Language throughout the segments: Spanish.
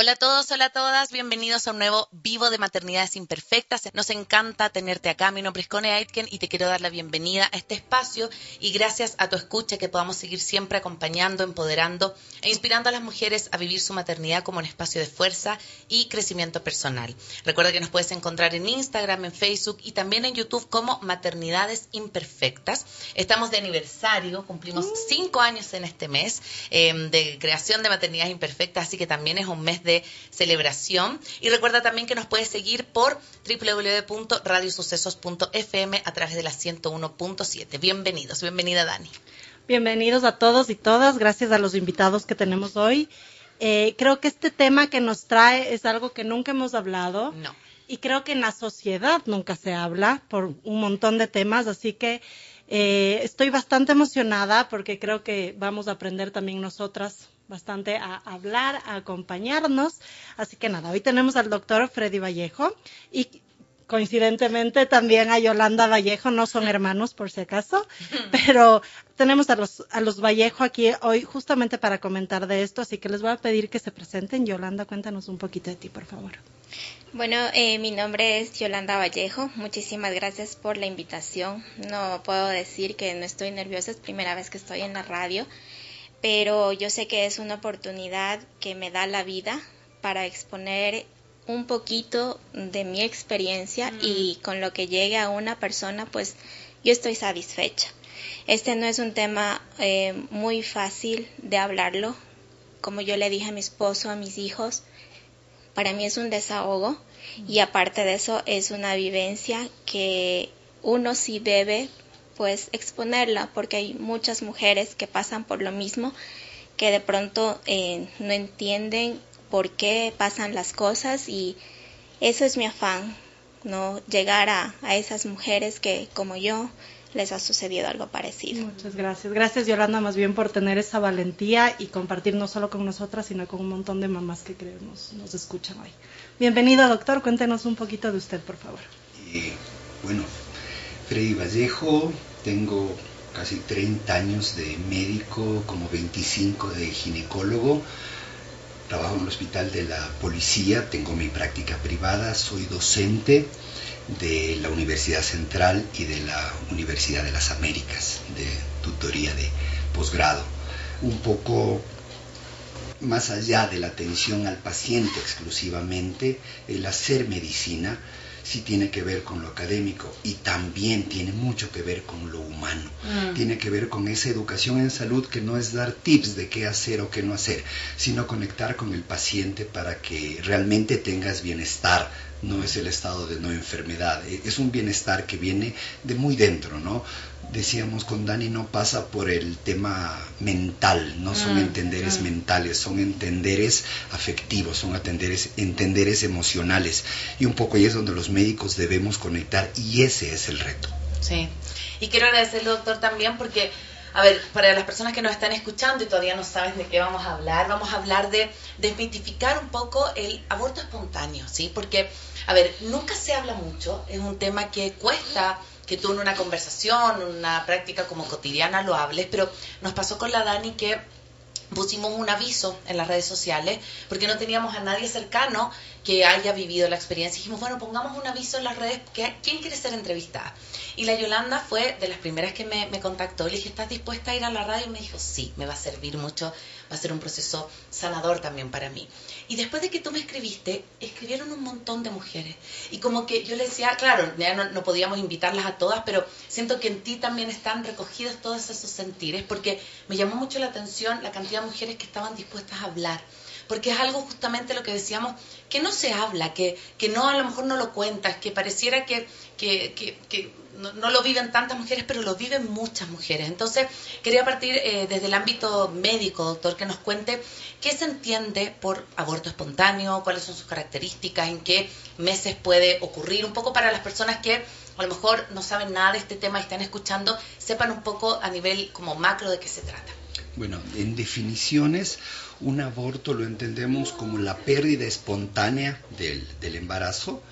Hola a todos, hola a todas, bienvenidos a un nuevo vivo de maternidades imperfectas. Nos encanta tenerte acá. Mi nombre es Cone Aitken y te quiero dar la bienvenida a este espacio y gracias a tu escucha que podamos seguir siempre acompañando, empoderando e inspirando a las mujeres a vivir su maternidad como un espacio de fuerza y crecimiento personal. Recuerda que nos puedes encontrar en Instagram, en Facebook y también en YouTube como Maternidades Imperfectas. Estamos de aniversario, cumplimos mm. cinco años en este mes eh, de creación de Maternidades Imperfectas, así que también es un mes de de celebración. Y recuerda también que nos puedes seguir por www.radiosucesos.fm a través de la 101.7. Bienvenidos, bienvenida Dani. Bienvenidos a todos y todas, gracias a los invitados que tenemos hoy. Eh, creo que este tema que nos trae es algo que nunca hemos hablado. No. Y creo que en la sociedad nunca se habla por un montón de temas, así que eh, estoy bastante emocionada porque creo que vamos a aprender también nosotras bastante a hablar, a acompañarnos. Así que nada, hoy tenemos al doctor Freddy Vallejo y coincidentemente también a Yolanda Vallejo, no son hermanos por si acaso, pero tenemos a los, a los Vallejo aquí hoy justamente para comentar de esto, así que les voy a pedir que se presenten. Yolanda, cuéntanos un poquito de ti, por favor. Bueno, eh, mi nombre es Yolanda Vallejo. Muchísimas gracias por la invitación. No puedo decir que no estoy nerviosa, es primera vez que estoy en la radio pero yo sé que es una oportunidad que me da la vida para exponer un poquito de mi experiencia y con lo que llegue a una persona, pues yo estoy satisfecha. Este no es un tema eh, muy fácil de hablarlo. Como yo le dije a mi esposo, a mis hijos, para mí es un desahogo y aparte de eso es una vivencia que uno sí debe pues exponerla porque hay muchas mujeres que pasan por lo mismo que de pronto eh, no entienden por qué pasan las cosas y eso es mi afán, no llegar a, a esas mujeres que como yo les ha sucedido algo parecido. Muchas gracias. Gracias Yolanda más bien por tener esa valentía y compartir no solo con nosotras, sino con un montón de mamás que creo nos, nos escuchan hoy. Bienvenido doctor, cuéntenos un poquito de usted, por favor. Eh, bueno, Freddy Vallejo, tengo casi 30 años de médico, como 25 de ginecólogo. Trabajo en el hospital de la policía, tengo mi práctica privada, soy docente de la Universidad Central y de la Universidad de las Américas, de tutoría de posgrado. Un poco más allá de la atención al paciente exclusivamente, el hacer medicina sí tiene que ver con lo académico y también tiene mucho que ver con lo humano. Mm. Tiene que ver con esa educación en salud que no es dar tips de qué hacer o qué no hacer, sino conectar con el paciente para que realmente tengas bienestar. No es el estado de no enfermedad, es un bienestar que viene de muy dentro, ¿no? decíamos con Dani, no pasa por el tema mental, no son mm, entenderes mm. mentales, son entenderes afectivos, son entenderes, entenderes emocionales. Y un poco ahí es donde los médicos debemos conectar y ese es el reto. Sí, y quiero agradecerle, doctor, también porque, a ver, para las personas que nos están escuchando y todavía no saben de qué vamos a hablar, vamos a hablar de desmitificar un poco el aborto espontáneo, ¿sí? Porque, a ver, nunca se habla mucho, es un tema que cuesta que tú en una conversación, una práctica como cotidiana lo hables, pero nos pasó con la Dani que pusimos un aviso en las redes sociales porque no teníamos a nadie cercano que haya vivido la experiencia. Dijimos, bueno, pongamos un aviso en las redes, ¿quién quiere ser entrevistada? Y la Yolanda fue de las primeras que me, me contactó. Le dije, ¿estás dispuesta a ir a la radio? Y me dijo, sí, me va a servir mucho, va a ser un proceso sanador también para mí. Y después de que tú me escribiste, escribieron un montón de mujeres. Y como que yo le decía, claro, ya no, podíamos invitarlas a todas, pero siento que en ti también están recogidos todos esos sentires, porque me llamó mucho la atención la cantidad de mujeres que estaban dispuestas a hablar. porque es algo justamente lo que decíamos, que no se habla, que, que no a lo mejor no lo cuentas, que pareciera que, que, que no, lo viven tantas mujeres, pero lo viven muchas mujeres. Entonces, quería partir eh, desde el ámbito médico, doctor, que nos cuente qué se entiende por aborto espontáneo, cuáles son sus características, en qué meses puede ocurrir, un poco para las personas que a lo mejor no saben nada de este tema y están escuchando, sepan un poco a nivel como macro de qué se trata. Bueno, en definiciones, un aborto lo entendemos como la pérdida espontánea del, del embarazo,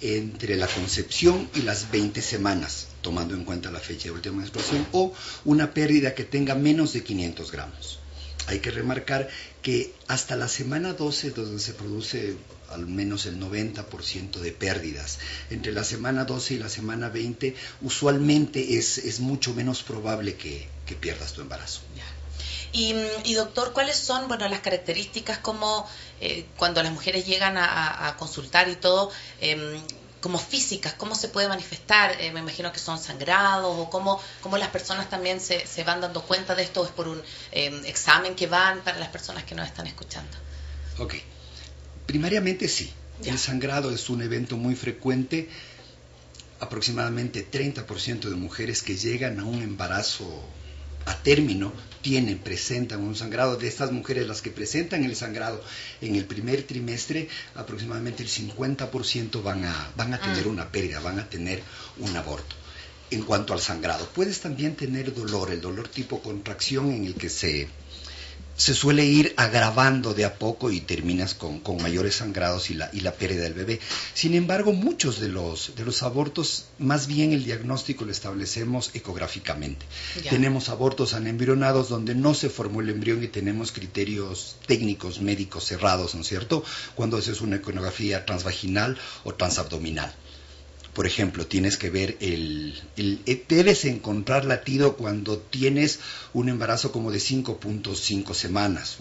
entre la concepción y las 20 semanas, tomando en cuenta la fecha de última menstruación, o una pérdida que tenga menos de 500 gramos. Hay que remarcar que hasta la semana 12, donde se produce al menos el 90% de pérdidas. Entre la semana 12 y la semana 20, usualmente es, mucho menos probable que, pierdas tu embarazo. Y, doctor, ¿cuáles son bueno, las características como eh, cuando las mujeres llegan a, consultar y todo, em, como físicas, cómo se puede manifestar? Eh, me imagino que son sangrados o cómo, cómo las personas también se, se, van dando cuenta de esto, es por un em, examen que van para las personas que nos están escuchando. Ok, primariamente sí. El sangrado es un evento muy frecuente. Aproximadamente 30% de mujeres que llegan a un embarazo a término tienen, presentan un sangrado. De estas mujeres, las que presentan el sangrado en el primer trimestre, aproximadamente el 50% van a, van a tener ah. una pérdida, van a tener un aborto. En cuanto al sangrado, puedes también tener dolor, el dolor tipo contracción en el que se se suele ir agravando de a poco y terminas con, mayores sangrados y la, y la, pérdida del bebé. Sin embargo, muchos de los, de los abortos, más bien el diagnóstico lo establecemos ecográficamente. Tenemos abortos anembrionados donde no se formó el embrión y tenemos criterios técnicos médicos cerrados, ¿no es cierto? Cuando es una ecografía transvaginal o transabdominal por ejemplo, tienes que ver el, eh, debes encontrar latido cuando tienes un embarazo como de 5.5 semanas,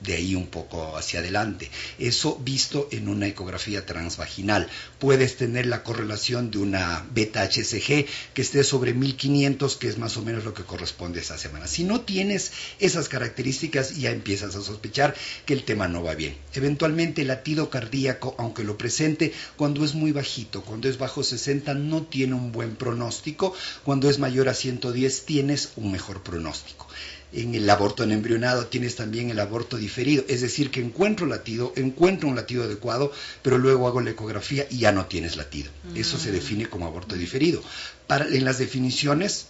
de ahí un poco hacia adelante. Eso visto en una ecografía transvaginal. Puedes tener la correlación de una beta HCG que esté sobre 1500, que es más o menos lo que corresponde a esa semana. Si no tienes esas características, ya empiezas a sospechar que el tema no va bien. Eventualmente el latido cardíaco, aunque lo presente, cuando es muy bajito, cuando es bajo 60, no tiene un buen pronóstico. Cuando es mayor a 110, tienes un mejor pronóstico en el aborto en embrionado tienes también el aborto diferido, es decir, que encuentro latido, encuentro un latido adecuado, pero luego hago la ecografía y ya no tienes latido. Eso se mm. define como aborto diferido. Para, en las definiciones,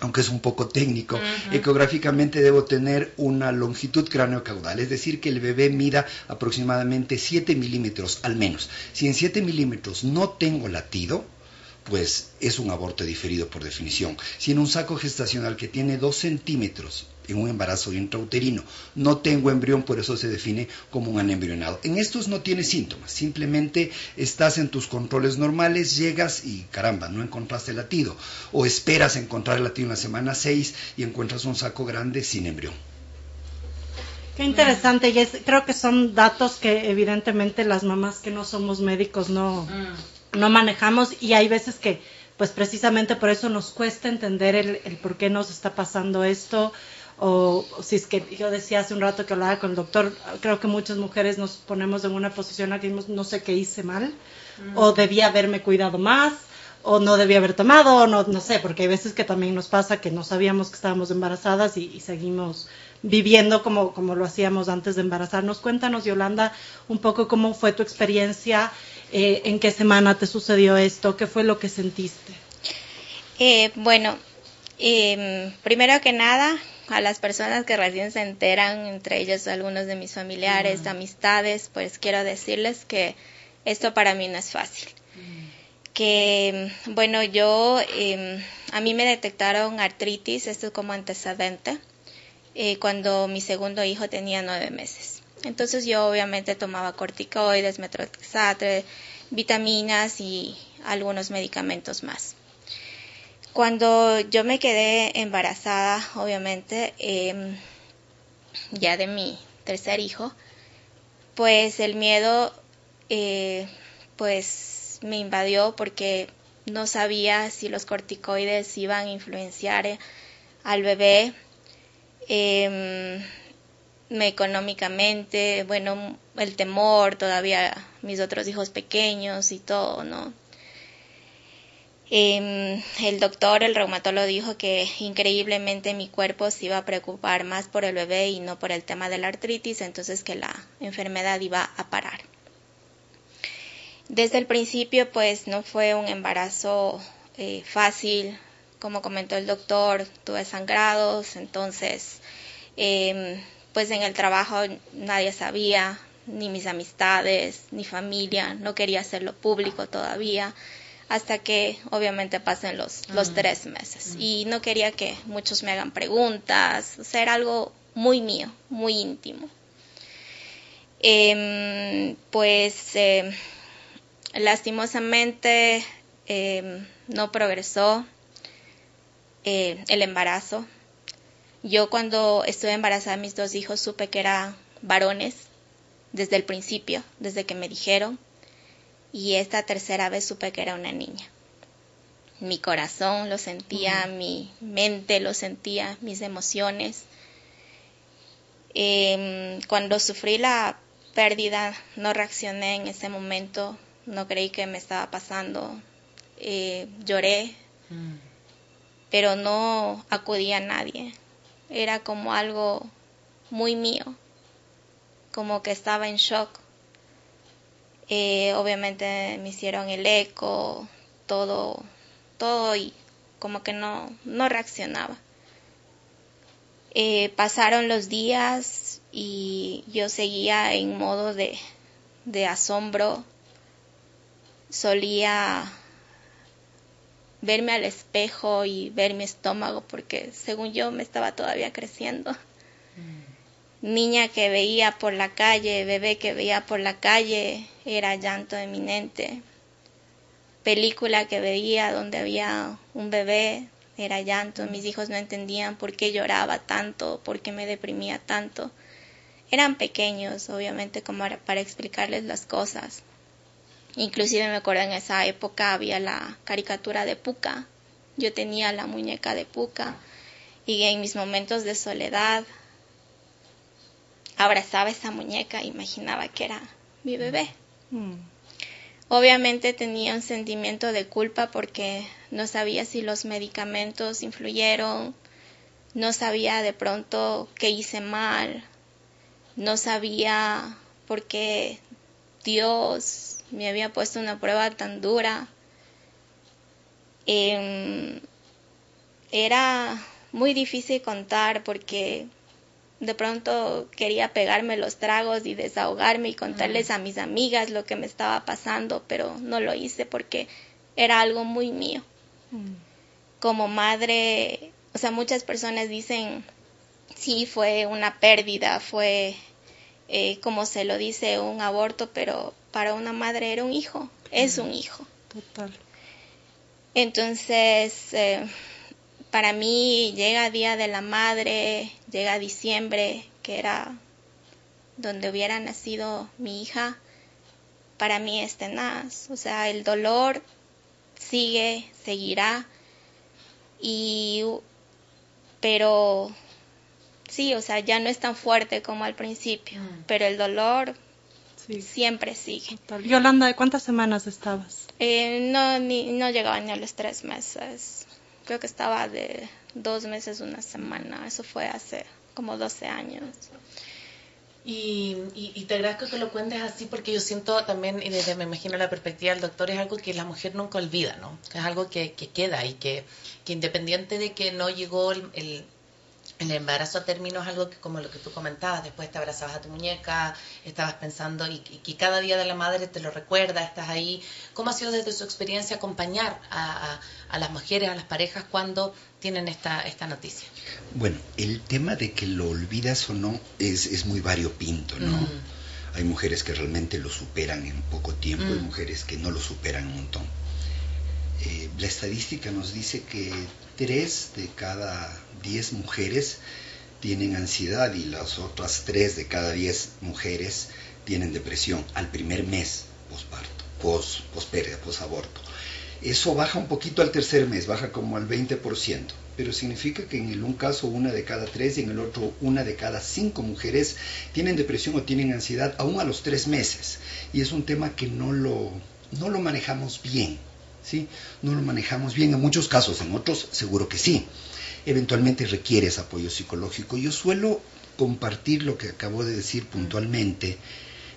aunque es un poco técnico, ecográficamente debo tener una longitud cráneo-caudal, es decir, que el bebé mida aproximadamente 7 milímetros al menos. Si en 7 milímetros no tengo latido, pues es un aborto diferido por definición. Si en un saco gestacional que tiene dos centímetros en un embarazo intrauterino no tengo embrión, por eso se define como un anembrionado. En estos no tiene síntomas, simplemente estás en tus controles normales, llegas y caramba, no encontraste latido. O esperas encontrar el latido en la semana 6 y encuentras un saco grande sin embrión. Qué interesante, y creo que son datos que evidentemente las mamás que no somos médicos no, mm no manejamos y hay veces que pues precisamente por eso nos cuesta entender el, el por qué nos está pasando esto o, si es que yo decía hace un rato que hablaba con el doctor, creo que muchas mujeres nos ponemos en una posición aquí, no sé qué hice mal, o debía haberme cuidado más, o no debía haber tomado, o no, no sé, porque hay veces que también nos pasa que no sabíamos que estábamos embarazadas y, y seguimos viviendo como, como lo hacíamos antes de embarazarnos. Cuéntanos, Yolanda, un poco cómo fue tu experiencia eh, en qué semana te sucedió esto, qué fue lo que sentiste. Eh, bueno, em, primero que nada, a las personas que recién se enteran, entre ellos algunos de mis familiares, amistades, pues quiero decirles que esto para mí no es fácil. Que, bueno, yo, em, a mí me detectaron artritis, esto es como antecedente, eh, cuando mi segundo hijo tenía nueve meses. Entonces yo obviamente tomaba corticoides, metroxatre, vitaminas y algunos medicamentos más. Cuando yo me quedé embarazada, obviamente, em, ya de mi tercer hijo, pues el miedo, eh, pues me invadió porque no sabía si los corticoides iban a influenciar al bebé. Em, económicamente, bueno, el temor, todavía mis otros hijos pequeños y todo, ¿no? Em, el doctor, el reumatólogo, dijo que increíblemente mi cuerpo se iba a preocupar más por el bebé y no por el tema de la artritis, entonces que la enfermedad iba a parar. Desde el principio, pues no fue un embarazo eh, fácil, como comentó el doctor, tuve sangrados, entonces, em, pues en el trabajo nadie sabía, ni mis amistades, ni familia, no quería hacerlo público todavía hasta que obviamente pasen los, los mm. tres meses. Mm. Y no quería que muchos me hagan preguntas, o sea, era algo muy mío, muy íntimo. Em, pues em, lastimosamente em, no progresó eh, el embarazo. Yo cuando estuve embarazada mis dos hijos supe que eran varones desde el principio, desde que me dijeron y esta tercera vez supe que era una niña. Mi corazón lo sentía, mi mente lo sentía, mis emociones. Em, cuando sufrí la pérdida no reaccioné en ese momento, no creí que me estaba pasando, eh, lloré, mm. pero no acudí a nadie. Era como algo muy mío, como que estaba en shock eh, obviamente me hicieron el eco, todo, todo y como que no, no reaccionaba. Eh, pasaron los días y yo seguía en modo de, de asombro. Solía verme al espejo y ver mi estómago porque según yo me estaba todavía creciendo. Mm niña que veía por la calle, bebé que veía por la calle, era llanto eminente. Película que veía donde había un bebé, era llanto. Mis hijos no entendían por qué lloraba tanto, por qué me deprimía tanto. Eran pequeños, obviamente, como para explicarles las cosas. Inclusive me acuerdo en esa época había la caricatura de Puka. Yo tenía la muñeca de Puka y en mis momentos de soledad abrazaba esa muñeca, imaginaba que era mi bebé. Mm. Obviamente tenía un sentimiento de culpa porque no sabía si los medicamentos influyeron, no sabía de pronto qué hice mal, no sabía por qué Dios me había puesto una prueba tan dura. Em, era muy difícil contar porque de pronto quería pegarme los tragos y desahogarme y contarles a mis amigas lo que me estaba pasando, pero no lo hice porque era algo muy mío. Mm. Como madre, o sea, muchas personas dicen, sí, fue una pérdida, fue, eh, como se lo dice, un aborto, pero para una madre era un hijo, es un hijo. Total. Entonces, eh, para mí llega Día de la Madre, llega diciembre, que era donde hubiera nacido mi hija, para mí es tenaz. O sea, el dolor sigue, seguirá. Y, pero sí, o sea, ya no es tan fuerte como al principio, mm. pero el dolor siempre sigue. Yolanda, ¿de cuántas semanas estabas? Eh, no, ni, no llegaba ni a los tres meses creo que estaba de dos meses, una semana. Eso fue hace como 12 años. Y, y, te agradezco que lo cuentes así porque yo siento también, y desde me imagino la perspectiva del doctor, es algo que la mujer nunca olvida, ¿no? Es algo que, que queda y que, que, independiente de que no llegó el el embarazo a término es algo que, como lo que tú comentabas, después te abrazabas a tu muñeca, estabas pensando y, que cada día de la madre te lo recuerda, estás ahí. ¿Cómo ha sido desde su experiencia acompañar a, las mujeres, a las parejas cuando tienen esta, esta noticia? Bueno, el tema de que lo olvidas o no es, es muy variopinto, ¿no? Mm. Hay mujeres que realmente lo superan en poco tiempo y mm. mujeres que no lo superan un montón. Eh, la estadística nos dice que tres de cada diez mujeres tienen ansiedad y las otras tres de cada diez mujeres tienen depresión al primer mes posparto, pos, pospérdida, posaborto. Eso baja un poquito al tercer mes, baja como al 20%. pero significa que en el un caso una de cada tres y en el otro una de cada cinco mujeres tienen depresión o tienen ansiedad aún a los tres meses. Y es un tema que no lo, no lo manejamos bien, ¿sí? No lo manejamos bien en muchos casos, en otros seguro que sí. Eventualmente requieres apoyo psicológico. Yo suelo compartir lo que acabo de decir puntualmente.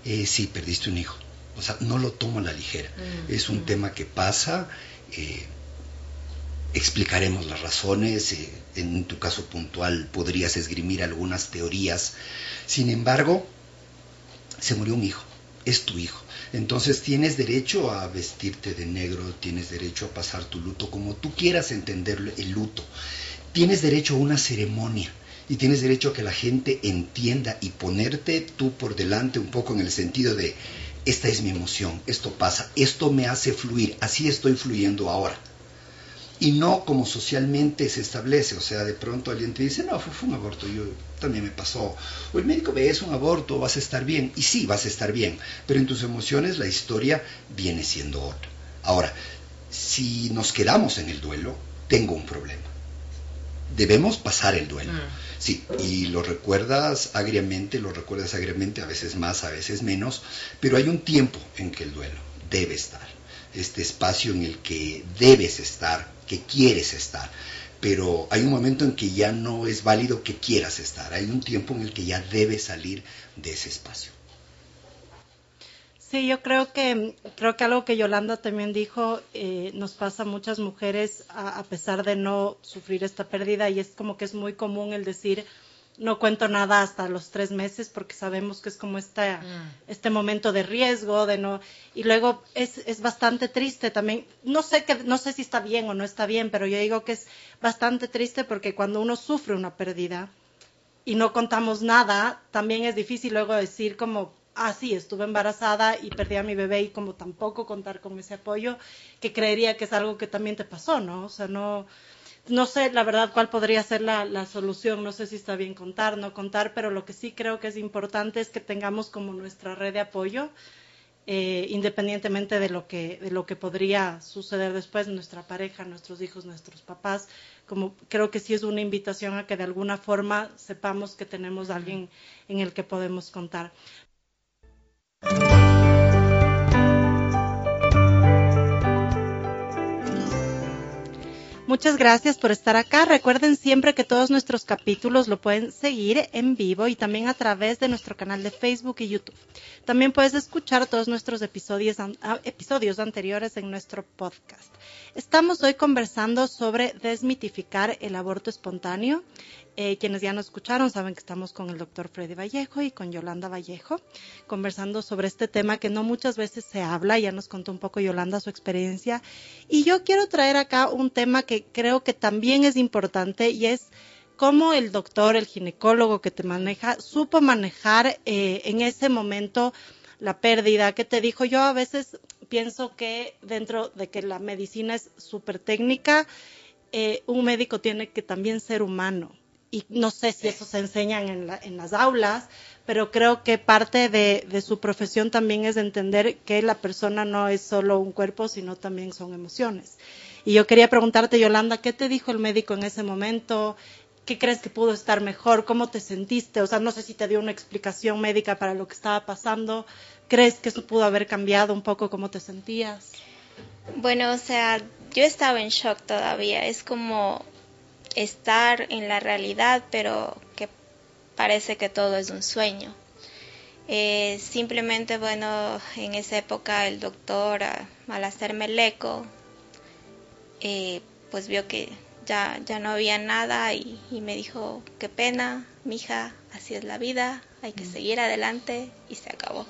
Eh, sí, perdiste un hijo. O sea, no lo tomo a la ligera. Mm. Es un tema que pasa. Eh, explicaremos las razones, eh, en tu caso puntual podrías esgrimir algunas teorías. Sin embargo, se murió un hijo, es tu hijo. Entonces tienes derecho a vestirte de negro, tienes derecho a pasar tu luto como tú quieras entender el luto. Tienes derecho a una ceremonia y tienes derecho a que la gente entienda y ponerte tú por delante un poco en el sentido de, esta es mi emoción, esto pasa, esto me hace fluir, así estoy fluyendo ahora y no como socialmente se establece. O sea, de pronto alguien te dice, no, fue, un aborto, yo también me pasó. O el médico ve, es un aborto, vas a estar bien. Y sí, vas a estar bien, pero en tus emociones la historia viene siendo otra. Ahora, si nos quedamos en el duelo, tengo un problema. Debemos pasar el duelo. Mm. Sí, y lo recuerdas agriamente, lo recuerdas agriamente, a veces más, a veces menos, pero hay un tiempo en que el duelo debe estar. Este espacio en el que debes estar que quieres estar. Pero hay un momento en que ya no es válido que quieras estar. Hay un tiempo en el que ya debes salir de ese espacio. Sí, yo creo que creo que algo que Yolanda también dijo eh, nos pasa a muchas mujeres a, pesar de no sufrir esta pérdida y es como que es muy común el decir no cuento nada hasta los tres meses porque sabemos que es como esta, mm. este momento de riesgo, de no, y luego es, es bastante triste también, no sé que, no sé si está bien o no está bien, pero yo digo que es bastante triste porque cuando uno sufre una pérdida y no contamos nada, también es difícil luego decir como, ah, sí, estuve embarazada y perdí a mi bebé y como tampoco contar con ese apoyo, que creería que es algo que también te pasó, ¿no? O sea, no, no sé la verdad cuál podría ser la, solución, no sé si está bien contar, no contar, pero lo que sí creo que es importante es que tengamos como nuestra red de apoyo, eh, independientemente de lo, que, de lo que podría suceder después, nuestra pareja, nuestros hijos, nuestros papás, como creo que sí es una invitación a que de alguna forma sepamos que tenemos alguien en el que podemos contar. Muchas gracias por estar acá. Recuerden siempre que todos nuestros capítulos lo pueden seguir en vivo y también a través de nuestro canal de Facebook y YouTube. También puedes escuchar todos nuestros episodios, ah, episodios anteriores en nuestro podcast. Estamos hoy conversando sobre desmitificar el aborto espontáneo. Eh, quienes ya nos escucharon saben que estamos con el doctor Freddy Vallejo y con Yolanda Vallejo conversando sobre este tema que no muchas veces se habla. Ya nos contó un poco Yolanda su experiencia. Y yo quiero traer acá un tema que creo que también es importante y es cómo el doctor, el ginecólogo que te maneja, supo manejar eh, en ese momento la pérdida, que te dijo, yo a veces pienso que dentro de que la medicina es súper técnica, eh, un médico tiene que también ser humano y no sé si eso se enseña en, en las aulas, pero creo que parte de, de, su profesión también es entender que la persona no es solo un cuerpo, sino también son emociones. Y yo quería preguntarte, Yolanda, ¿qué te dijo el médico en ese momento? ¿Qué crees que pudo estar mejor? ¿Cómo te sentiste? O sea, no sé si te dio una explicación médica para lo que estaba pasando. ¿Crees que eso pudo haber cambiado un poco cómo te sentías? Bueno, o sea, yo estaba en shock todavía. Es como estar en la realidad, pero que parece que todo es un sueño. Eh, simplemente, bueno, en esa época el doctor, al hacerme el eco, eh, pues vio que ya, ya no había nada y, me dijo, qué pena, mija, así es la vida, hay que mm. seguir adelante y se acabó.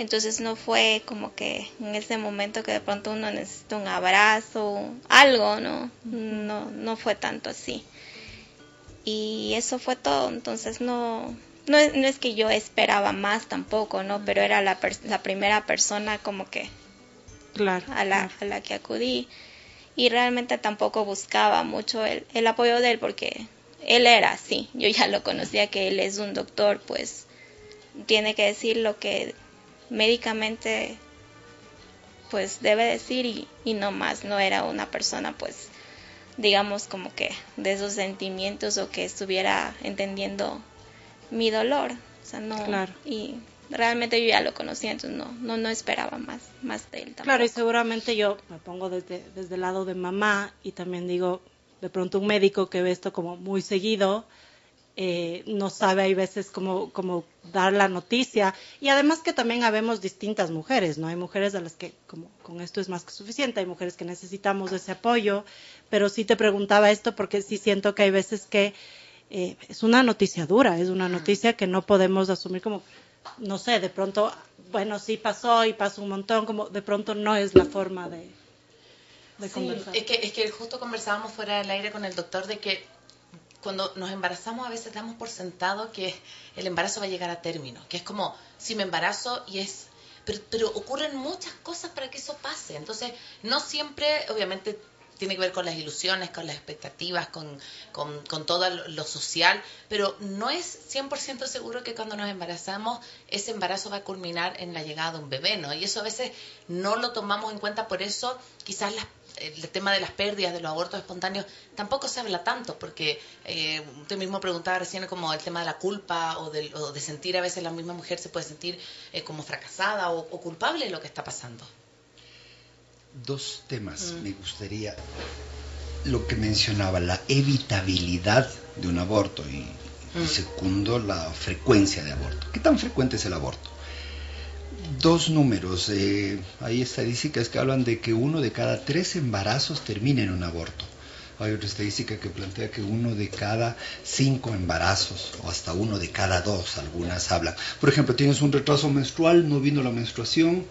Entonces no fue como que en ese momento que de pronto uno necesita un abrazo, algo, ¿no? No, no fue tanto así. Y eso fue todo. Entonces no, no, es, que yo esperaba más tampoco, ¿no? Pero era la, la primera persona como que claro, a, la, a la que acudí. Y realmente tampoco buscaba mucho el, el apoyo de él porque él era así. Yo ya lo conocía que él es un doctor, pues tiene que decir lo que médicamente pues debe decir y, no más, no era una persona pues digamos, como que de esos sentimientos o que estuviera entendiendo mi dolor. O sea, no. Claro. Y realmente yo ya lo conocía, entonces no, no, no esperaba más, más de él. Tampoco. Claro, y seguramente yo me pongo desde, desde el lado de mamá y también digo, de pronto un médico que ve esto como muy seguido, eh, no sabe hay veces cómo, cómo dar la noticia. Y además que también habemos distintas mujeres, ¿no? Hay mujeres a las que como con esto es más que suficiente, hay mujeres que necesitamos ese apoyo, pero sí te preguntaba esto porque sí siento que hay veces que eh, es una noticia dura, es una noticia que no podemos asumir como, no sé, de pronto, bueno, sí pasó y pasó un montón, como de pronto no es la forma de, de Sí, conversar. es que, es que justo conversábamos fuera del aire con el doctor de que cuando nos embarazamos a veces damos por sentado que el embarazo va a llegar a término, que es como si me embarazo y es... Pero, pero ocurren muchas cosas para que eso pase, entonces no siempre, obviamente tiene que ver con las ilusiones, con las expectativas, con, con, con todo lo, social, pero no es 100% seguro que cuando nos embarazamos ese embarazo va a culminar en la llegada de un bebé, ¿no? Y eso a veces no lo tomamos en cuenta, por eso quizás las el tema de las pérdidas, de los abortos espontáneos, tampoco se habla tanto, porque eh, usted mismo preguntaba recién como el tema de la culpa o, de sentir a veces la misma mujer se puede sentir eh, como fracasada o, o culpable de lo que está pasando. Dos temas Mm. me gustaría. Lo que mencionaba, la evitabilidad de un aborto y, y Mm. segundo, la frecuencia de aborto. ¿Qué tan frecuente es el aborto? Dos números. eh, hay estadísticas que hablan de que uno de cada tres embarazos termina en un aborto. Hay otra estadística que plantea que uno de cada cinco embarazos, o hasta uno de cada dos, algunas hablan. Por ejemplo, tienes un retraso menstrual, no vino la menstruación,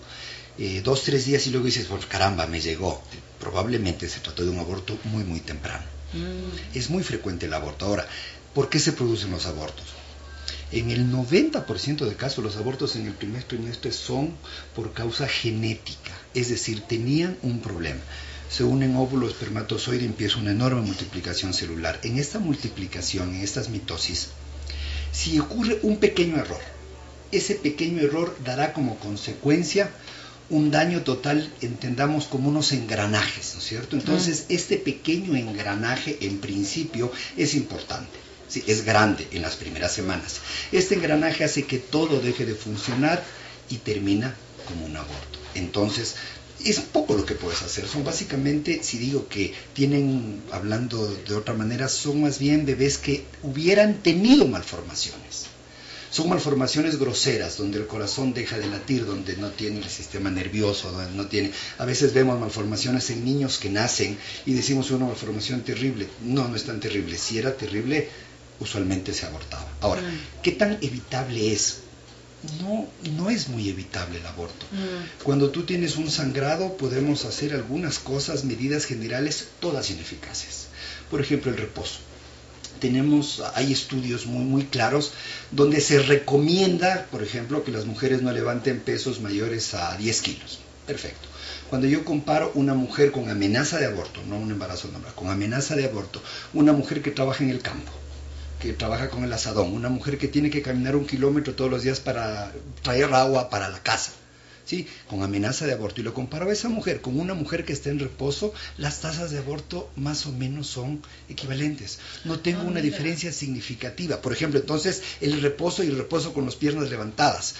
eh, dos, tres días y luego dices, pues caramba, me llegó. Probablemente se trató de un aborto muy, muy temprano. Es muy frecuente el aborto. Ahora, ¿por qué se producen los abortos? En el 90% de casos los abortos en el primer trimestre son por causa genética, es decir, tenían un problema. Se unen óvulo, espermatozoide y empieza una enorme multiplicación celular. En esta multiplicación, en estas mitosis, si ocurre un pequeño error, ese pequeño error dará como consecuencia un daño total, entendamos como unos engranajes, ¿no es cierto? Entonces, este pequeño engranaje en principio es importante. Es grande en las primeras semanas. Este engranaje hace que todo deje de funcionar y termina como un aborto. Entonces, es poco lo que puedes hacer. Son básicamente, si digo que tienen, hablando de otra manera, son más bien bebés que hubieran tenido malformaciones. Son malformaciones groseras, donde el corazón deja de latir, donde no tiene el sistema nervioso, donde no tiene... A veces vemos malformaciones en niños que nacen y decimos una malformación terrible. No, no es tan terrible. Si era terrible, usualmente se abortaba. Ahora, ¿qué tan evitable es? No, no es muy evitable el aborto. Cuando tú tienes un sangrado, podemos hacer algunas cosas, medidas generales, todas ineficaces. Por ejemplo, el reposo tenemos, hay estudios muy, muy claros donde se recomienda, por ejemplo, que las mujeres no levanten pesos mayores a 10 kilos. Perfecto. Cuando yo comparo una mujer con amenaza de aborto, no un embarazo normal, con amenaza de aborto, una mujer que trabaja en el campo, que trabaja con el asadón, una mujer que tiene que caminar un kilómetro todos los días para traer agua para la casa, ¿sí? con amenaza de aborto, y lo comparaba a esa mujer con una mujer que está en reposo, las tasas de aborto más o menos son equivalentes. No tengo una diferencia significativa. Por ejemplo, entonces, el reposo y el reposo con las piernas levantadas.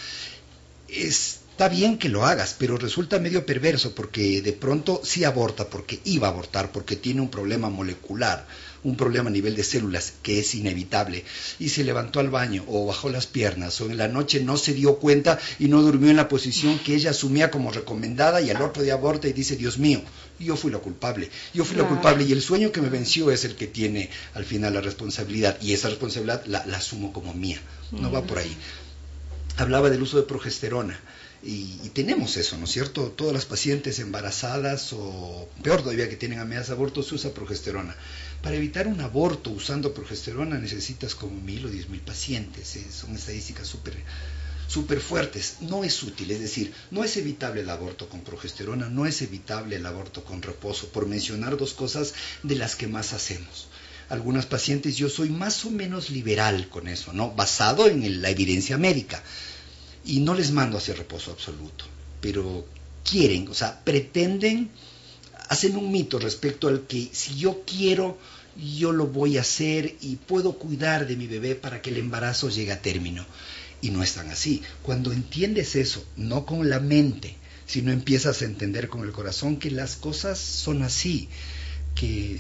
Está bien que lo hagas, pero resulta medio perverso porque de pronto sí aborta, porque iba a abortar, porque tiene un problema molecular, un problema a nivel de células que es inevitable, y se levantó al baño o bajó las piernas o en la noche no se dio cuenta y no durmió en la posición que ella asumía como recomendada y al otro día aborta y dice, Dios mío, yo fui la culpable, yo fui la Claro. culpable y el sueño que me venció es el que tiene al final la responsabilidad y esa responsabilidad la, la asumo como mía, no va por ahí hablaba del uso de progesterona. Y, y tenemos eso, ¿no es cierto? Todas las pacientes embarazadas o peor todavía que tienen amenazas de aborto se usa progesterona. Para evitar un aborto usando progesterona necesitas como mil o diez mil pacientes. ¿eh? Son estadísticas súper súper fuertes. No es útil, es decir, no es evitable el aborto con progesterona, no es evitable el aborto con reposo, por mencionar dos cosas de las que más hacemos algunas pacientes yo soy más o menos liberal con eso, ¿no? Basado en la evidencia médica. Y no les mando hacer reposo absoluto, pero quieren, o sea, pretenden hacen un mito respecto al que si yo quiero, yo lo voy a hacer y puedo cuidar de mi bebé para que el embarazo llegue a término. Y no es tan así. Cuando entiendes eso, no con la mente, sino empiezas a entender con el corazón que las cosas son así, que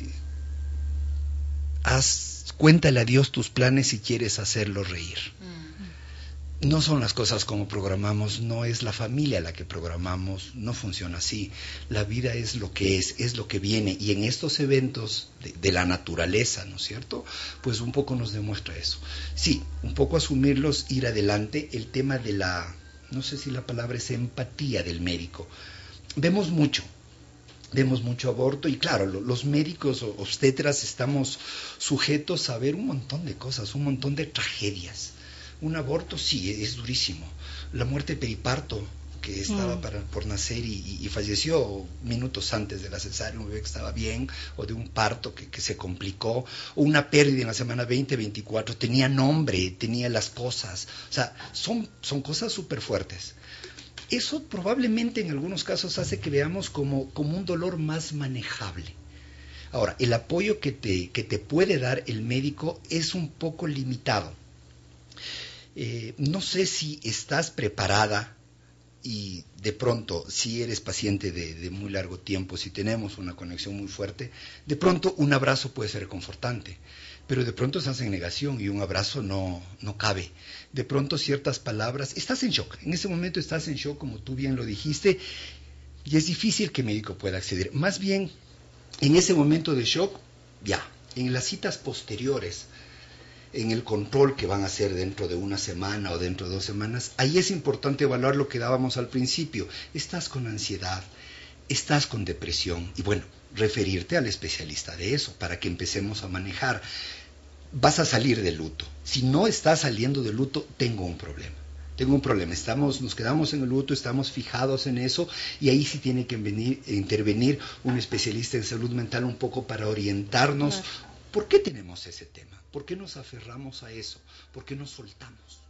haz, cuéntale a Dios tus planes si quieres hacerlo reír. Mm no son las cosas como programamos, no es la familia la que programamos, no funciona así. La vida es lo que es, es lo que viene. Y en estos eventos de, la naturaleza, ¿no es cierto? Pues un poco nos demuestra eso. Sí, un poco asumirlos, ir adelante. El tema de la, no sé si la palabra es empatía del médico. Vemos mucho, vemos mucho aborto y claro, los médicos obstetras estamos sujetos a ver un montón de cosas, un montón de tragedias un aborto sí, es durísimo. La muerte de periparto, que estaba mm. para, por nacer y, falleció minutos antes de la cesárea, un bebé que estaba bien, o de un parto que, se complicó, o una pérdida en la semana 20, 24, tenía nombre, tenía las cosas. O sea, son, son cosas súper fuertes. Eso probablemente en algunos casos hace que veamos como, como un dolor más manejable. Ahora, el apoyo que te, que te puede dar el médico es un poco limitado eh, no sé si estás preparada y de pronto, si eres paciente de, muy largo tiempo, si tenemos una conexión muy fuerte, de pronto un abrazo puede ser confortante, pero de pronto estás en negación y un abrazo no, no cabe. De pronto ciertas palabras, estás en shock, en ese momento estás en shock como tú bien lo dijiste, y es difícil que el médico pueda acceder. Más bien, en ese momento de shock, ya, en las citas posteriores, en el control que van a hacer dentro de una semana o dentro de dos semanas, ahí es importante evaluar lo que dábamos al principio. Estás con ansiedad, estás con depresión y bueno, referirte al especialista de eso para que empecemos a manejar. Vas a salir de luto. Si no estás saliendo de luto, tengo un problema. Tengo un problema. Estamos, nos quedamos en el luto, estamos fijados en eso y ahí sí tiene que venir, intervenir un especialista en salud mental un poco para orientarnos. ¿Por qué tenemos ese tema? ¿Por qué nos aferramos a eso? ¿Por qué nos soltamos?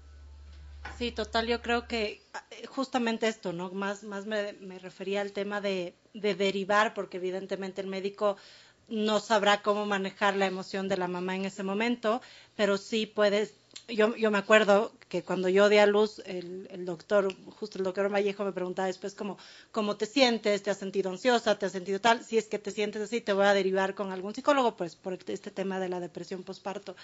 Sí, total, yo creo que eh, justamente esto, ¿no? Más, más me, refería al tema de, de, derivar, porque evidentemente el médico no sabrá cómo manejar la emoción de la mamá en ese momento, pero sí puedes yo, yo me acuerdo que cuando yo di a luz, el, el, doctor, justo el doctor Vallejo me preguntaba después como, ¿cómo te sientes? ¿Te has sentido ansiosa? ¿Te has sentido tal? Si es que te sientes así, te voy a derivar con algún psicólogo, pues por este tema de la depresión postparto.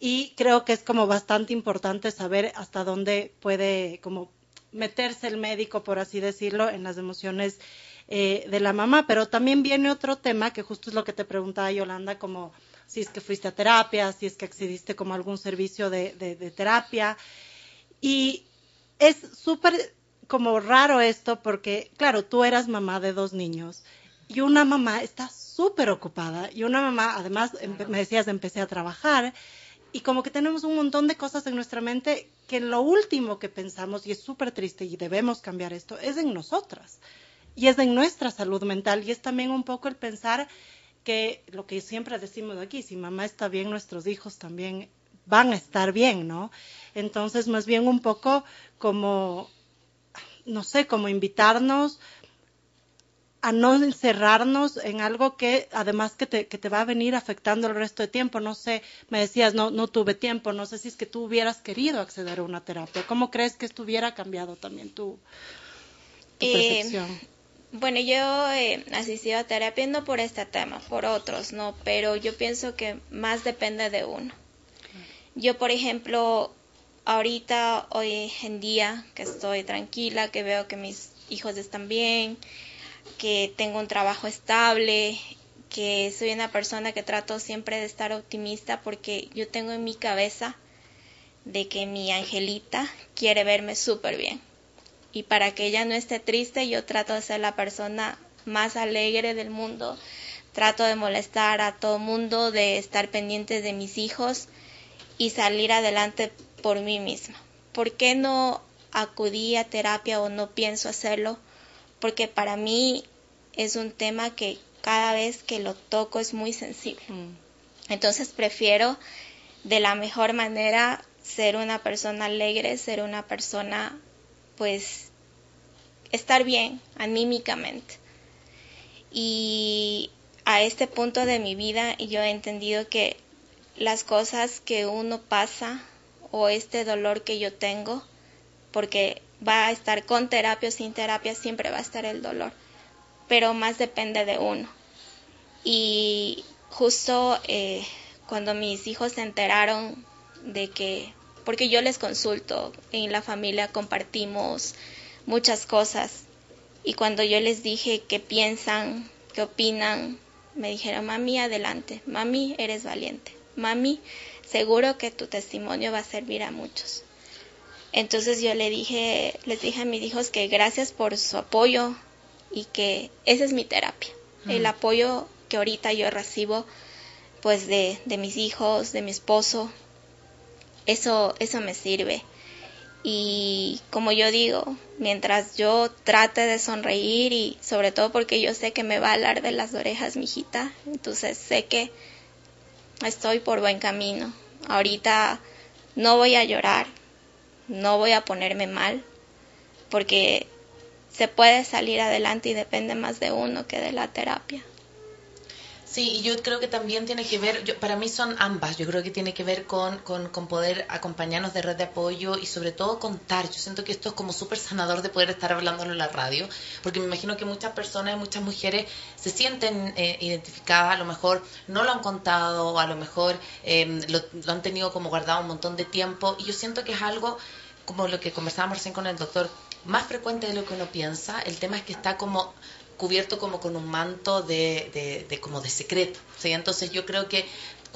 Y creo que es como bastante importante saber hasta dónde puede como meterse el médico, por así decirlo, en las emociones eh, de la mamá. Pero también viene otro tema que justo es lo que te preguntaba Yolanda, como si es que fuiste a terapia, si es que accediste como a algún servicio de, de, terapia. Y es súper como raro esto porque, claro, tú eras mamá de dos niños y una mamá está súper ocupada y una mamá, además, me decías, empecé a trabajar y como que tenemos un montón de cosas en nuestra mente que lo último que pensamos, y es súper triste y debemos cambiar esto, es en nosotras y es en nuestra salud mental y es también un poco el pensar que lo que siempre decimos aquí, si mamá está bien, nuestros hijos también van a estar bien, ¿no? Entonces, más bien un poco como, no sé, como invitarnos a no encerrarnos en algo que además que te, que te va a venir afectando el resto de tiempo. No sé, me decías, no, no tuve tiempo, no sé si es que tú hubieras querido acceder a una terapia. ¿Cómo crees que esto hubiera cambiado también tu, tu eh, percepción? Bueno, yo he asistido a terapia no por este tema, por otros, ¿no? Pero yo pienso que más depende de uno. Yo, por ejemplo, ahorita, hoy en día, que estoy tranquila, que veo que mis hijos están bien, que tengo un trabajo estable, que soy una persona que trato siempre de estar optimista porque yo tengo en mi cabeza de que mi angelita quiere verme súper bien y para que ella no esté triste yo trato de ser la persona más alegre del mundo, trato de molestar a todo mundo, de estar pendiente de mis hijos y salir adelante por mí misma. ¿Por qué no acudí a terapia o no pienso hacerlo? Porque para mí es un tema que cada vez que lo toco es muy sensible. Mm. Entonces prefiero de la mejor manera ser una persona alegre, ser una persona pues estar bien anímicamente. Y a este punto de mi vida yo he entendido que las cosas que uno pasa o este dolor que yo tengo, porque va a estar con terapia o sin terapia, siempre va a estar el dolor, pero más depende de uno. Y justo eh, cuando mis hijos se enteraron de que, porque yo les consulto, en la familia compartimos muchas cosas, y cuando yo les dije qué piensan, qué opinan, me dijeron, mami, adelante, mami, eres valiente, mami, seguro que tu testimonio va a servir a muchos. Entonces yo le dije, les dije a mis hijos que gracias por su apoyo y que esa es mi terapia. El apoyo que ahorita yo recibo pues de, de mis hijos, de mi esposo, eso, eso me sirve. Y como yo digo, mientras yo trate de sonreír y sobre todo porque yo sé que me va a hablar de las orejas mi hijita, entonces sé que estoy por buen camino. Ahorita no voy a llorar, no voy a ponerme mal, porque se puede salir adelante y depende más de uno que de la terapia. Sí, y yo creo que también tiene que ver, yo, para mí son ambas, yo creo que tiene que ver con, con, poder acompañarnos de red de apoyo y sobre todo contar. Yo siento que esto es como súper sanador de poder estar hablándolo en la radio, porque me imagino que muchas personas, muchas mujeres se sienten eh, identificadas, a lo mejor no lo han contado, a lo mejor em, lo, lo han tenido como guardado un montón de tiempo, y yo siento que es algo como lo que conversábamos recién con el doctor, más frecuente de lo que uno piensa. El tema es que está como cubierto como con un manto de, de, como de secreto. ¿sí? Entonces yo creo que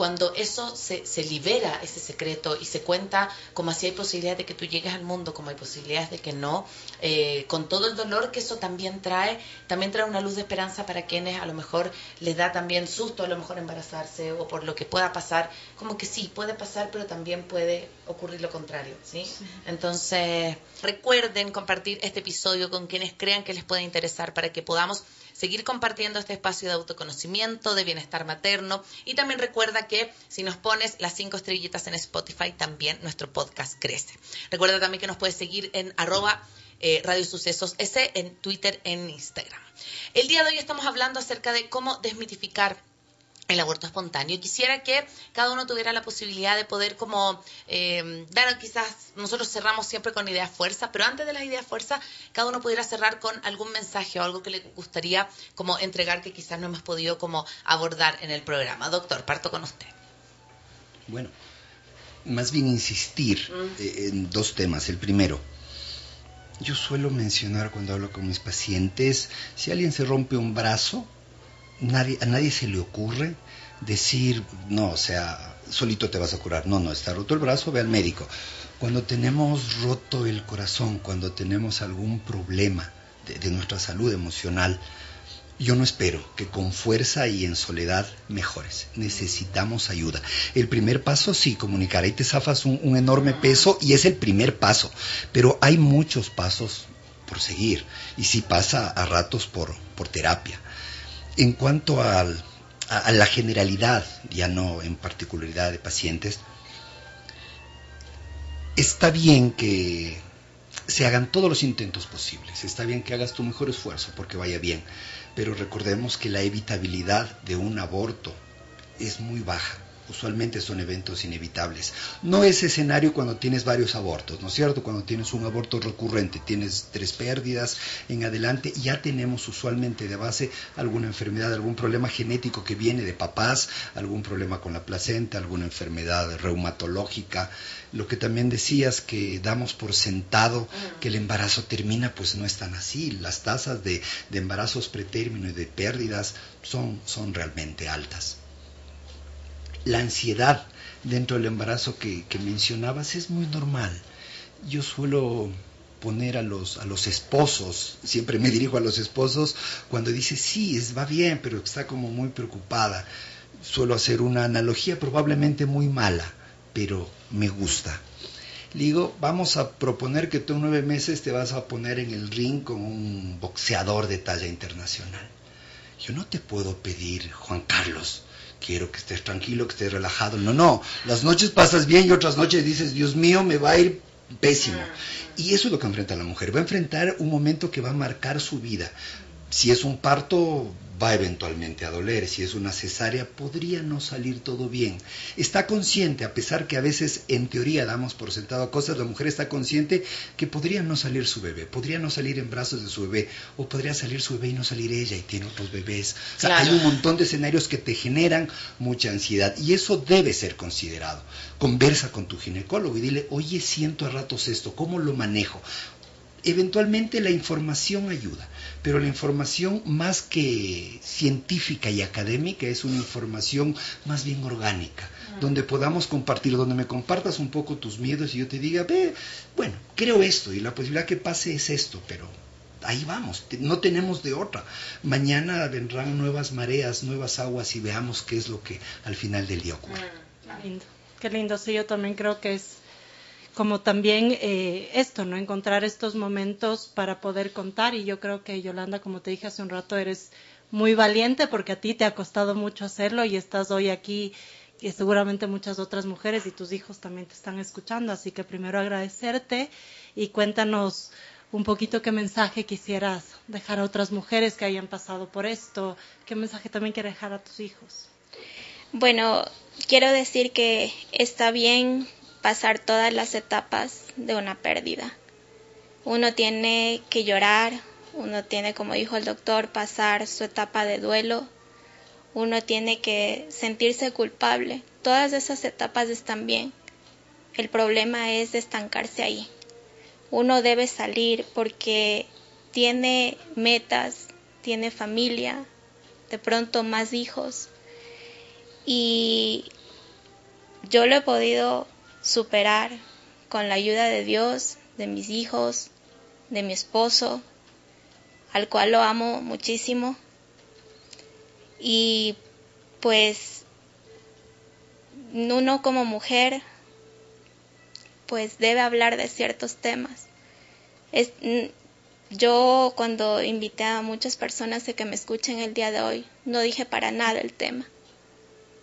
cuando eso se, se, libera, ese secreto, y se cuenta como así hay posibilidades de que tú llegues al mundo, como hay posibilidades de que no, eh, con todo el dolor que eso también trae, también trae una luz de esperanza para quienes a lo mejor les da también susto a lo mejor embarazarse o por lo que pueda pasar, como que sí, puede pasar, pero también puede ocurrir lo contrario, ¿sí? sí. Entonces, recuerden compartir este episodio con quienes crean que les puede interesar para que podamos seguir compartiendo este espacio de autoconocimiento, de bienestar materno. Y también recuerda que si nos pones las cinco estrellitas en Spotify, también nuestro podcast crece. Recuerda también que nos puedes seguir en arroba eh, Radio Sucesos S en Twitter, en Instagram. El día de hoy estamos hablando acerca de cómo desmitificar el aborto espontáneo. Quisiera que cada uno tuviera la posibilidad de poder como, eh, dar quizás, nosotros cerramos siempre con ideas fuerza, pero antes de las ideas fuerza, cada uno pudiera cerrar con algún mensaje o algo que le gustaría como entregar que quizás no hemos podido como abordar en el programa. Doctor, parto con usted. Bueno, más bien insistir mm. eh, en dos temas. El primero, yo suelo mencionar cuando hablo con mis pacientes, si alguien se rompe un brazo, nadie, a nadie se le ocurre decir, no, o sea, solito te vas a curar. No, no, está roto el brazo, ve al médico. Cuando tenemos roto el corazón, cuando tenemos algún problema de, nuestra salud emocional, yo no espero que con fuerza y en soledad mejores. Necesitamos ayuda. El primer paso, sí, comunicar. Ahí te zafas un, un, enorme peso y es el primer paso. Pero hay muchos pasos por seguir. Y sí pasa a ratos por, por terapia en cuanto al, a, la generalidad, ya no en particularidad de pacientes, está bien que se hagan todos los intentos posibles, está bien que hagas tu mejor esfuerzo porque vaya bien, pero recordemos que la evitabilidad de un aborto es muy baja usualmente son eventos inevitables. No es escenario cuando tienes varios abortos, ¿no es cierto? Cuando tienes un aborto recurrente, tienes tres pérdidas en adelante, ya tenemos usualmente de base alguna enfermedad, algún problema genético que viene de papás, algún problema con la placenta, alguna enfermedad reumatológica. Lo que también decías que damos por sentado que el embarazo termina, pues no es tan así. Las tasas de, de embarazos pretérmino y de pérdidas son, son realmente altas la ansiedad dentro del embarazo que, mencionabas es muy normal. Yo suelo poner a los, a los esposos, siempre me dirijo a los esposos, cuando dice, sí, es, va bien, pero está como muy preocupada. Suelo hacer una analogía probablemente muy mala, pero me gusta. Le digo, vamos a proponer que tú en nueve meses te vas a poner en el ring como un boxeador de talla internacional. Yo no te puedo pedir, Juan Carlos, quiero que estés tranquilo, que estés relajado. No, no, las noches pasas bien y otras noches dices, Dios mío, me va a ir pésimo. Y eso es lo que enfrenta la mujer. Va a enfrentar un momento que va a marcar su vida. si es un parto, va eventualmente a doler. Si es una cesárea, podría no salir todo bien. Está consciente, a pesar que a veces en teoría damos por sentado cosas, la mujer está consciente que podría no salir su bebé, podría no salir en brazos de su bebé, o podría salir su bebé y no salir ella y tiene otros bebés. O sea, hay un montón de escenarios que te generan mucha ansiedad y eso debe ser considerado. Conversa con tu ginecólogo y dile, oye, siento a ratos esto, ¿cómo lo manejo? Eventualmente la información ayuda pero la información más que científica y académica es una información más bien orgánica, mm. donde podamos compartir, donde me compartas un poco tus miedos y yo te diga, ve, bueno, creo esto y la posibilidad que pase es esto, pero ahí vamos, no tenemos de otra. Mañana vendrán nuevas mareas, nuevas aguas y veamos qué es lo que al final del día ocurre. Mm, qué lindo, qué lindo, sí, yo también creo que es como también eh, esto, ¿no? Encontrar estos momentos para poder contar y yo creo que Yolanda, como te dije hace un rato, eres muy valiente porque a ti te ha costado mucho hacerlo y estás hoy aquí y seguramente muchas otras mujeres y tus hijos también te están escuchando, así que primero agradecerte y cuéntanos un poquito qué mensaje quisieras dejar a otras mujeres que hayan pasado por esto, qué mensaje también quieres dejar a tus hijos. Bueno, quiero decir que está bien pasar todas las etapas de una pérdida. Uno tiene que llorar, uno tiene, como dijo el doctor, pasar su etapa de duelo, uno tiene que sentirse culpable. Todas esas etapas están bien. El problema es estancarse ahí. Uno debe salir porque tiene metas, tiene familia, de pronto más hijos. Y yo lo he podido superar con la ayuda de Dios, de mis hijos, de mi esposo, al cual lo amo muchísimo. Y pues uno como mujer pues debe hablar de ciertos temas. Es, yo cuando invité a muchas personas de que me escuchen el día de hoy, no dije para nada el tema,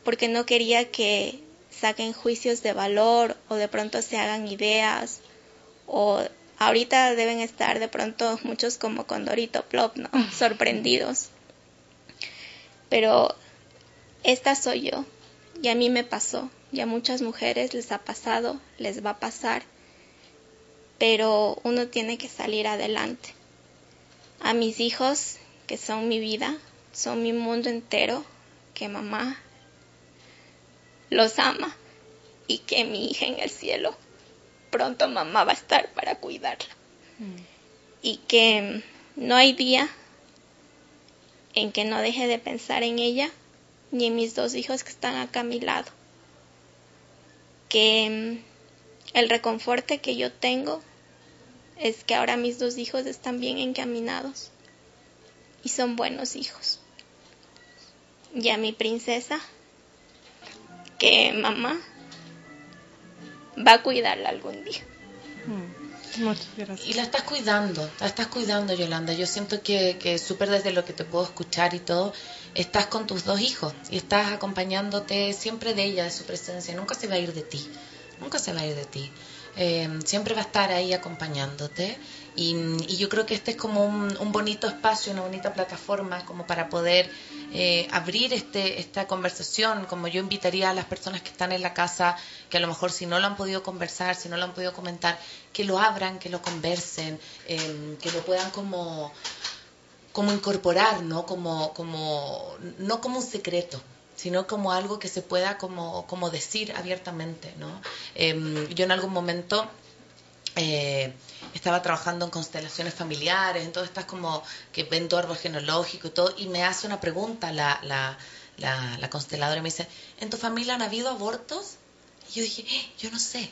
porque no quería que saquen juicios de valor o de pronto se hagan ideas o ahorita deben estar de pronto muchos como con Dorito Plop, ¿no? Sorprendidos. Pero esta soy yo y a mí me pasó y a muchas mujeres les ha pasado, les va a pasar, pero uno tiene que salir adelante. A mis hijos, que son mi vida, son mi mundo entero, que mamá los ama y que mi hija en el cielo pronto mamá va a estar para cuidarla. Mm. Y que no hay día en que no deje de pensar en ella ni en mis dos hijos que están acá a mi lado. Que mm, el reconforte que yo tengo es que ahora mis dos hijos están bien encaminados y son buenos hijos. Y a mi princesa que mamá va a cuidarla algún día. Mm, muchas gracias. Y la estás cuidando, la estás cuidando, Yolanda. Yo siento que, que súper desde lo que te puedo escuchar y todo, estás con tus dos hijos y estás acompañándote siempre de ella, de su presencia. Nunca se va a ir de ti, nunca se va a ir de ti. Eh, siempre va a estar ahí acompañándote y, yo creo que este es como un, bonito espacio, una bonita plataforma como para poder eh, abrir este, esta conversación, como yo invitaría a las personas que están en la casa, que a lo mejor si no lo han podido conversar, si no lo han podido comentar, que lo abran, que lo conversen, em, que lo puedan como como incorporar, ¿no? Como, como, no como un secreto, sino como algo que se pueda como, como decir abiertamente, ¿no? Em, yo en algún momento eh, estaba trabajando en constelaciones familiares, en todas estas como que ven tu árbol genealógico y todo, y me hace una pregunta la, la, la, consteladora y me dice, ¿en tu familia han habido abortos? Y yo dije, eh, yo no sé.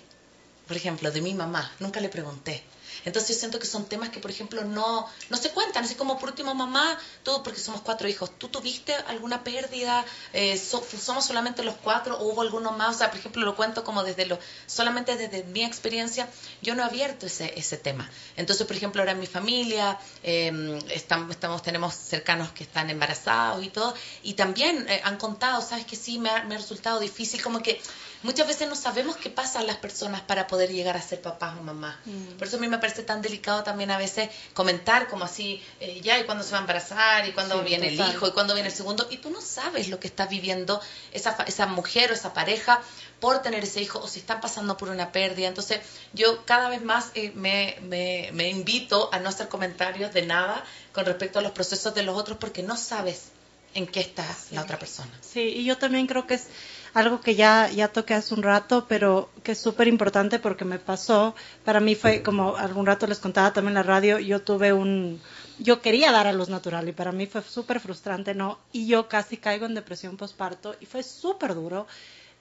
Por ejemplo, de mi mamá, nunca le pregunté. Entonces yo siento que son temas que, por ejemplo, no, no se cuentan. Así como por último, mamá, tú, porque somos cuatro hijos, ¿tú tuviste alguna pérdida? Eh, ¿Somos solamente los cuatro o hubo alguno más? O sea, por ejemplo, lo cuento como desde lo, solamente desde mi experiencia, yo no he abierto ese, ese tema. Entonces, por ejemplo, ahora en mi familia, em, estamos, estamos, tenemos cercanos que están embarazados y todo, y también eh, han contado, ¿sabes que sí? Me ha, me ha resultado difícil, como que muchas veces no sabemos qué pasan las personas para poder llegar a ser papás o mamás. Mm. Por eso a mí me parece tan delicado también a veces comentar como así, eh, ya, y cuándo se va a embarazar, y cuándo Sí, viene el hijo, y cuándo viene el segundo, y tú no sabes lo que está viviendo esa, esa mujer o esa pareja por tener ese hijo o si están pasando por una pérdida. Entonces, yo cada vez más eh, me, me, me invito a no hacer comentarios de nada con respecto a los procesos de los otros porque no sabes en qué está la otra persona. Sí, y yo también creo que es algo que ya, ya toqué hace un rato, pero que es súper importante porque me pasó. Para mí fue, como algún rato les contaba también en la radio, yo tuve un... Yo quería dar a luz natural y para mí fue súper frustrante, ¿no? Y yo casi caigo en depresión postparto y fue súper duro.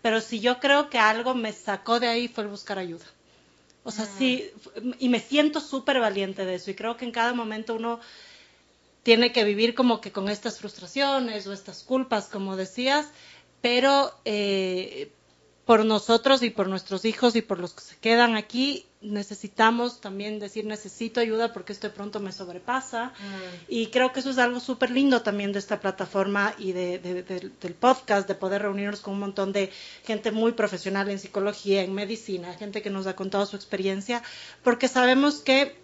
Pero si yo creo que algo me sacó de ahí fue el buscar ayuda. O sea, sí, y me siento súper valiente de eso y creo que en cada momento uno tiene que vivir como que con estas frustraciones o estas culpas, como decías, pero eh, por nosotros y por nuestros hijos y por los que se quedan aquí, necesitamos también decir necesito ayuda porque esto de pronto me sobrepasa. Y creo que eso es algo súper lindo también de esta plataforma y de, de- de- del podcast, de poder reunirnos con un montón de gente muy profesional en psicología, en medicina, gente que nos ha contado su experiencia, porque sabemos que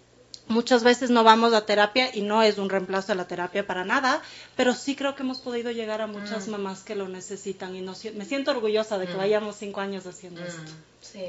muchas veces no vamos a terapia y no es un reemplazo de la terapia para nada, pero sí creo que hemos podido llegar a muchas mamás que lo necesitan y no me siento orgullosa de que vayamos cinco años haciendo esto. Sí.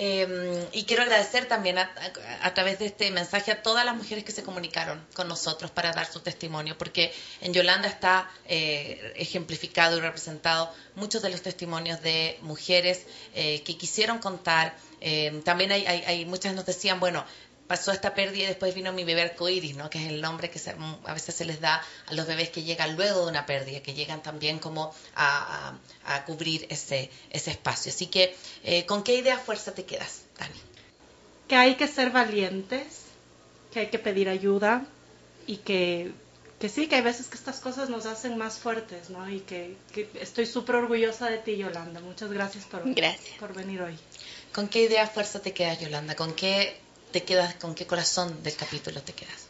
Eh, y quiero agradecer también a, a- a través de este mensaje a todas las mujeres que se comunicaron con nosotros para dar su testimonio, porque en Yolanda está eh, ejemplificado y representado muchos de los testimonios de mujeres eh, que quisieron contar. Eh, también hay, hay, hay muchas nos decían, bueno, pasó esta pérdida y después vino mi bebé arcoíris, ¿no? que es el nombre que se- a veces se les da a los bebés que llegan luego de una pérdida, que llegan también como a, a- a cubrir ese, ese espacio. Así que, eh, ¿con qué idea fuerza te quedas, Dani? Que hay que ser valientes, que hay que pedir ayuda y que, que sí, que hay veces que estas cosas nos hacen más fuertes, ¿no? Y que, que estoy súper orgullosa de ti, Yolanda. Muchas gracias por, Gracias. por venir hoy. ¿Con qué idea fuerza te quedas, Yolanda? ¿Con qué te quedas, con qué corazón del capítulo te quedas?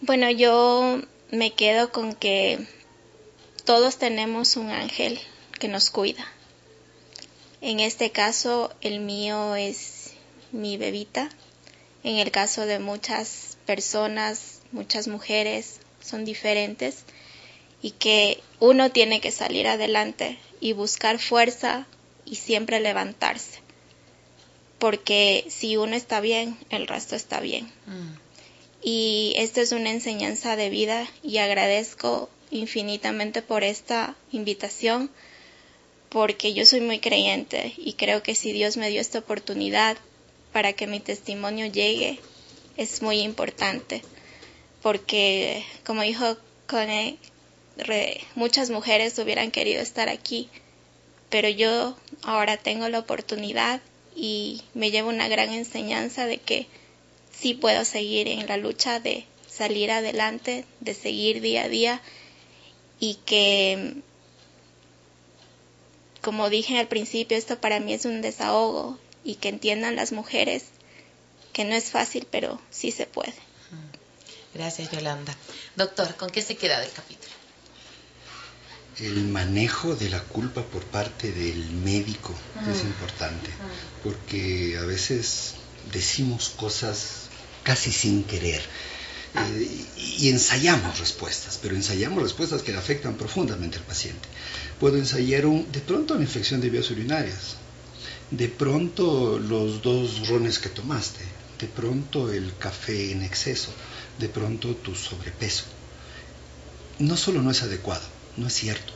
Bueno, yo me quedo con que todos tenemos un ángel que nos cuida. En este caso, el mío es mi bebita. En el caso de muchas personas, muchas mujeres, son diferentes y que uno tiene que salir adelante y buscar fuerza y siempre levantarse. Porque si uno está bien, el resto está bien. Y esta es una enseñanza de vida y agradezco infinitamente por esta invitación porque yo soy muy creyente y creo que si Dios me dio esta oportunidad para que mi testimonio llegue es muy importante porque como dijo Cone, muchas mujeres hubieran querido estar aquí pero yo ahora tengo la oportunidad y me llevo una gran enseñanza de que sí puedo seguir en la lucha de salir adelante, de seguir día a día y que, como dije al principio, esto para mí es un desahogo y que entiendan las mujeres que no es fácil, pero sí se puede. Gracias, Yolanda. Doctor, ¿con qué se queda del capítulo? El manejo de la culpa por parte del médico es importante, porque a veces decimos cosas casi sin querer eh, y ensayamos respuestas, pero ensayamos respuestas que le afectan profundamente al paciente. Puedo ensayar un, de pronto una infección de vías urinarias, de pronto los dos rones que tomaste, de pronto el café en exceso, de pronto tu sobrepeso. No solo no es adecuado, no es cierto.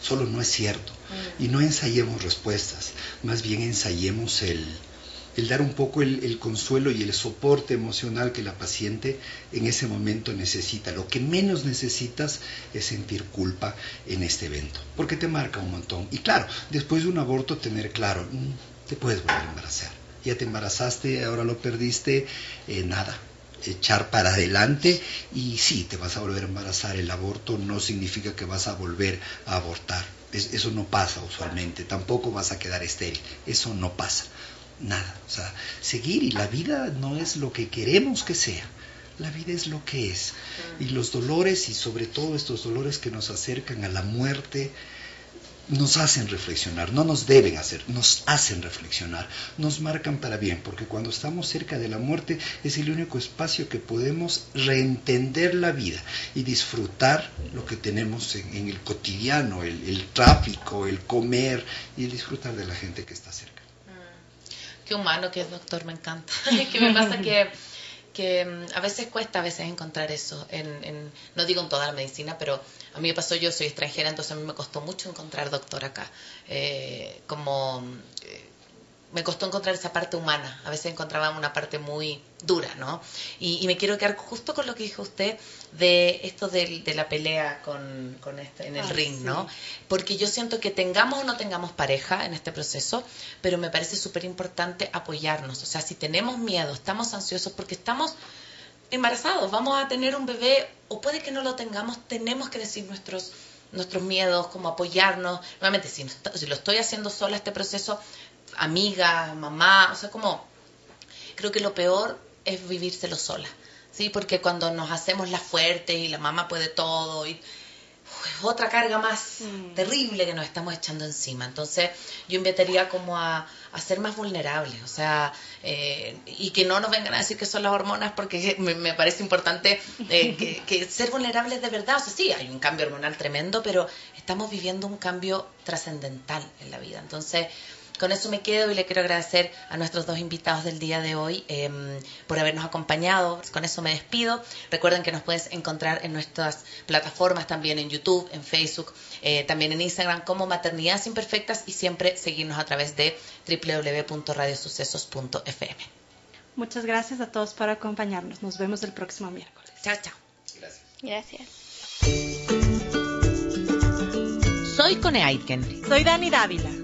Solo no es cierto. Y no ensayemos respuestas, más bien ensayemos el, el dar un poco el, el consuelo y el soporte emocional que la paciente en ese momento necesita. Lo que menos necesitas es sentir culpa en este evento, porque te marca un montón. Y claro, después de un aborto tener claro, mm, te puedes volver a embarazar. Ya te embarazaste, ahora lo perdiste, eh, nada, echar para adelante y sí, te vas a volver a embarazar. El aborto no significa que vas a volver a abortar. Es- eso no pasa usualmente. Tampoco vas a quedar estéril. Eso no pasa. Nada. O sea, seguir y la vida no es lo que queremos que sea. La vida es lo que es. Y los dolores y sobre todo estos dolores que nos acercan a la muerte nos hacen reflexionar, no nos deben hacer, nos hacen reflexionar, nos marcan para bien, porque cuando estamos cerca de la muerte es el único espacio que podemos reentender la vida y disfrutar lo que tenemos en, el cotidiano, el, tráfico, el comer y el disfrutar de la gente que está cerca. Mm. Qué humano que es, doctor, me encanta. que me pasa que que mm, a veces cuesta a veces encontrar eso, en, no digo en toda la medicina, pero a mí me pasó, yo soy extranjera, entonces a mí me costó mucho encontrar doctor acá, eh, como eh, me costó encontrar esa parte humana. A veces encontraba una parte muy dura, ¿no? Y, me quiero quedar justo con lo que dijo usted de esto de, la pelea con, este, en el ring, ¿no? Porque yo siento que tengamos o no tengamos pareja en este proceso, pero me parece súper importante apoyarnos. O sea, si tenemos miedo, estamos ansiosos porque estamos embarazados, vamos a tener un bebé o puede que no lo tengamos, tenemos que decir nuestros nuestros miedos, como apoyarnos. Nuevamente, si, si lo estoy haciendo sola este proceso, amiga, mamá, o sea, como creo que lo peor es vivírselo sola, ¿sí? Porque cuando nos hacemos la fuerte y la mamá puede todo y otra carga más mm. terrible que nos estamos echando encima. Entonces, yo invitaría como a, ser más vulnerables, o sea, eh, y que no nos vengan a decir que son las hormonas, porque me, parece importante eh, que, que, ser vulnerables de verdad. O sea, sí, hay un cambio hormonal tremendo, pero estamos viviendo un cambio trascendental en la vida. Entonces, con eso me quedo y le quiero agradecer a nuestros dos invitados del día de hoy em, por habernos acompañado. Con eso me despido. Recuerden que nos puedes encontrar en nuestras plataformas también en YouTube, en Facebook, eh, también en Instagram como Maternidades Imperfectas y siempre seguirnos a través de www.radiosucesos.fm. Muchas gracias a todos por acompañarnos. Nos vemos el próximo miércoles. Chao, chao. Gracias. Gracias. Soy Cone Aitken. Soy Dani Dávila.